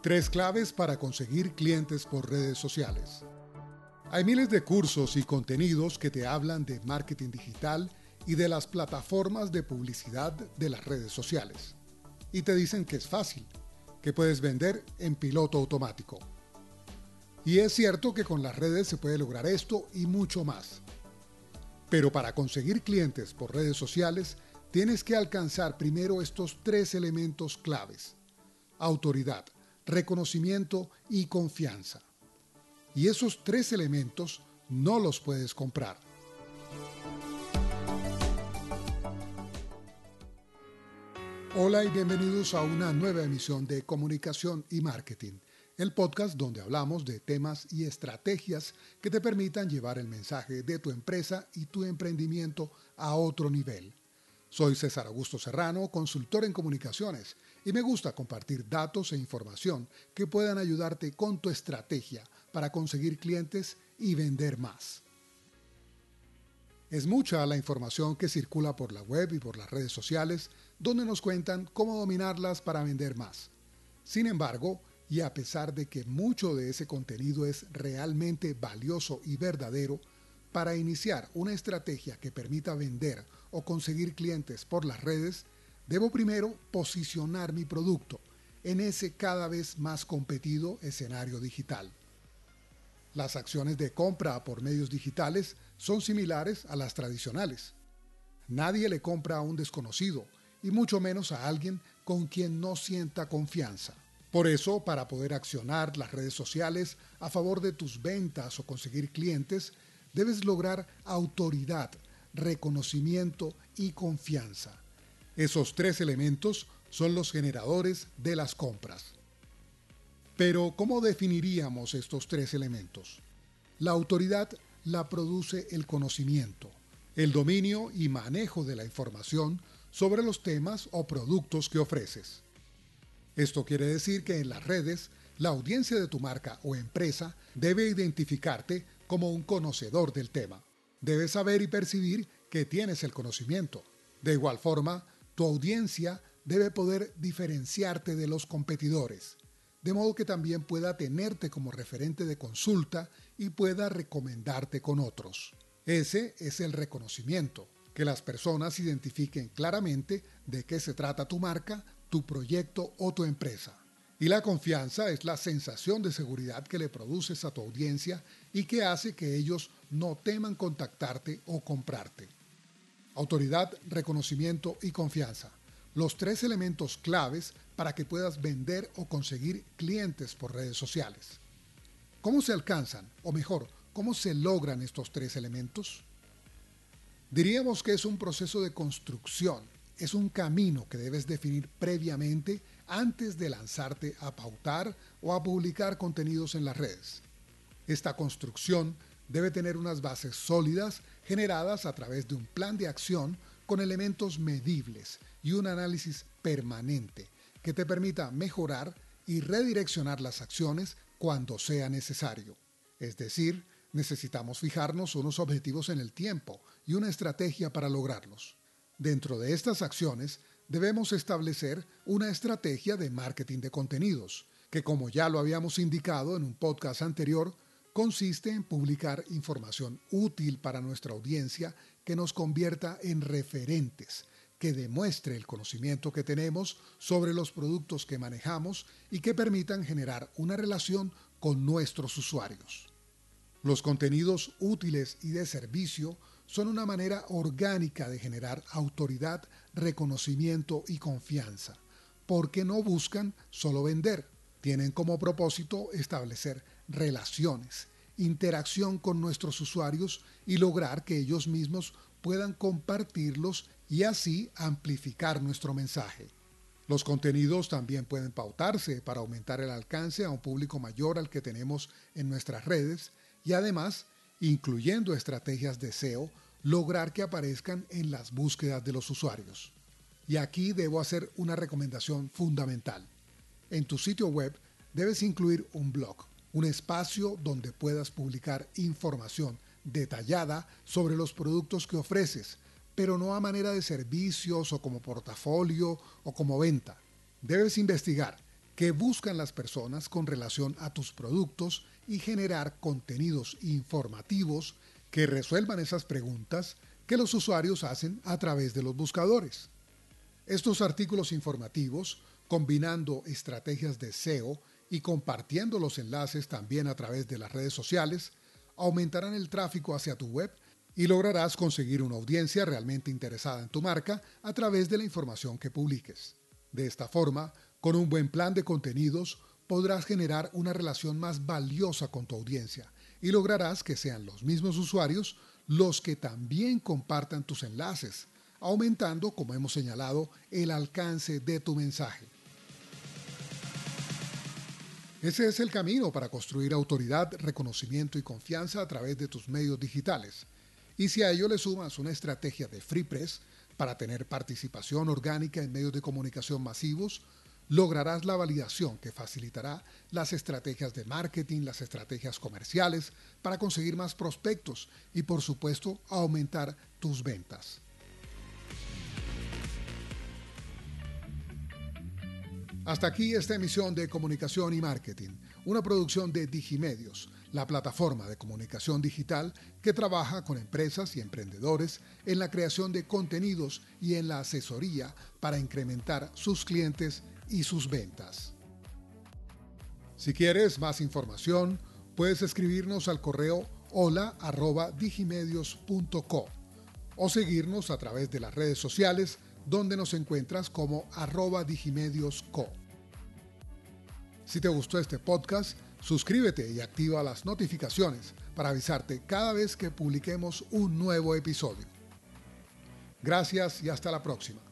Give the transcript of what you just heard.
Tres claves para conseguir clientes por redes sociales. Hay miles de cursos y contenidos que te hablan de marketing digital y de las plataformas de publicidad de las redes sociales. Y te dicen que es fácil, que puedes vender en piloto automático. Y es cierto que con las redes se puede lograr esto y mucho más. Pero para conseguir clientes por redes sociales, tienes que alcanzar primero estos tres elementos claves. Autoridad, reconocimiento y confianza. Y esos tres elementos no los puedes comprar. Hola y bienvenidos a una nueva emisión de Comunicación y Marketing, el podcast donde hablamos de temas y estrategias que te permitan llevar el mensaje de tu empresa y tu emprendimiento a otro nivel. Soy César Augusto Serrano, consultor en comunicaciones, y me gusta compartir datos e información que puedan ayudarte con tu estrategia para conseguir clientes y vender más. Es mucha la información que circula por la web y por las redes sociales donde nos cuentan cómo dominarlas para vender más. Sin embargo, y a pesar de que mucho de ese contenido es realmente valioso y verdadero, para iniciar una estrategia que permita vender o conseguir clientes por las redes, debo primero posicionar mi producto en ese cada vez más competido escenario digital. Las acciones de compra por medios digitales son similares a las tradicionales. Nadie le compra a un desconocido, y mucho menos a alguien con quien no sienta confianza. Por eso, para poder accionar las redes sociales a favor de tus ventas o conseguir clientes, debes lograr autoridad, reconocimiento y confianza. Esos tres elementos son los generadores de las compras. Pero, ¿cómo definiríamos estos tres elementos? La autoridad la produce el conocimiento, el dominio y manejo de la información sobre los temas o productos que ofreces. Esto quiere decir que en las redes, la audiencia de tu marca o empresa debe identificarte como un conocedor del tema. Debes saber y percibir que tienes el conocimiento. De igual forma, tu audiencia debe poder diferenciarte de los competidores, de modo que también pueda tenerte como referente de consulta y pueda recomendarte con otros. Ese es el reconocimiento, que las personas identifiquen claramente de qué se trata tu marca, tu proyecto o tu empresa. Y la confianza es la sensación de seguridad que le produces a tu audiencia y que hace que ellos no teman contactarte o comprarte. Autoridad, reconocimiento y confianza. Los tres elementos claves para que puedas vender o conseguir clientes por redes sociales. ¿Cómo se alcanzan? O mejor, ¿cómo se logran estos tres elementos? Diríamos que es un proceso de construcción, es un camino que debes definir previamente antes de lanzarte a pautar o a publicar contenidos en las redes. Esta construcción debe tener unas bases sólidas generadas a través de un plan de acción con elementos medibles y un análisis permanente que te permita mejorar y redireccionar las acciones cuando sea necesario. Es decir, necesitamos fijarnos unos objetivos en el tiempo y una estrategia para lograrlos. Dentro de estas acciones debemos establecer una estrategia de marketing de contenidos, que como ya lo habíamos indicado en un podcast anterior, consiste en publicar información útil para nuestra audiencia que nos convierta en referentes, que demuestre el conocimiento que tenemos sobre los productos que manejamos y que permitan generar una relación con nuestros usuarios. Los contenidos útiles y de servicio son una manera orgánica de generar autoridad, reconocimiento y confianza, porque no buscan solo vender, tienen como propósito establecer relaciones, interacción con nuestros usuarios y lograr que ellos mismos puedan compartirlos y así amplificar nuestro mensaje. Los contenidos también pueden pautarse para aumentar el alcance a un público mayor al que tenemos en nuestras redes y además, incluyendo estrategias de SEO, lograr que aparezcan en las búsquedas de los usuarios. Y aquí debo hacer una recomendación fundamental. En tu sitio web debes incluir un blog, un espacio donde puedas publicar información detallada sobre los productos que ofreces, pero no a manera de servicios o como portafolio o como venta. Debes investigar que buscan las personas con relación a tus productos y generar contenidos informativos que resuelvan esas preguntas que los usuarios hacen a través de los buscadores. Estos artículos informativos, combinando estrategias de SEO y compartiendo los enlaces también a través de las redes sociales, aumentarán el tráfico hacia tu web y lograrás conseguir una audiencia realmente interesada en tu marca a través de la información que publiques. De esta forma, con un buen plan de contenidos, podrás generar una relación más valiosa con tu audiencia y lograrás que sean los mismos usuarios los que también compartan tus enlaces, aumentando, como hemos señalado, el alcance de tu mensaje. Ese es el camino para construir autoridad, reconocimiento y confianza a través de tus medios digitales. Y si a ello le sumas una estrategia de Free Press para tener participación orgánica en medios de comunicación masivos, lograrás la validación que facilitará las estrategias de marketing, las estrategias comerciales para conseguir más prospectos y por supuesto aumentar tus ventas. Hasta aquí esta emisión de Comunicación y Marketing, una producción de Digimedios, la plataforma de comunicación digital que trabaja con empresas y emprendedores en la creación de contenidos y en la asesoría para incrementar sus clientes y sus ventas. Si quieres más información, puedes escribirnos al correo hola@digimedios.co o seguirnos a través de las redes sociales donde nos encuentras como arroba digimediosco. Si te gustó este podcast, suscríbete y activa las notificaciones para avisarte cada vez que publiquemos un nuevo episodio. Gracias y hasta la próxima.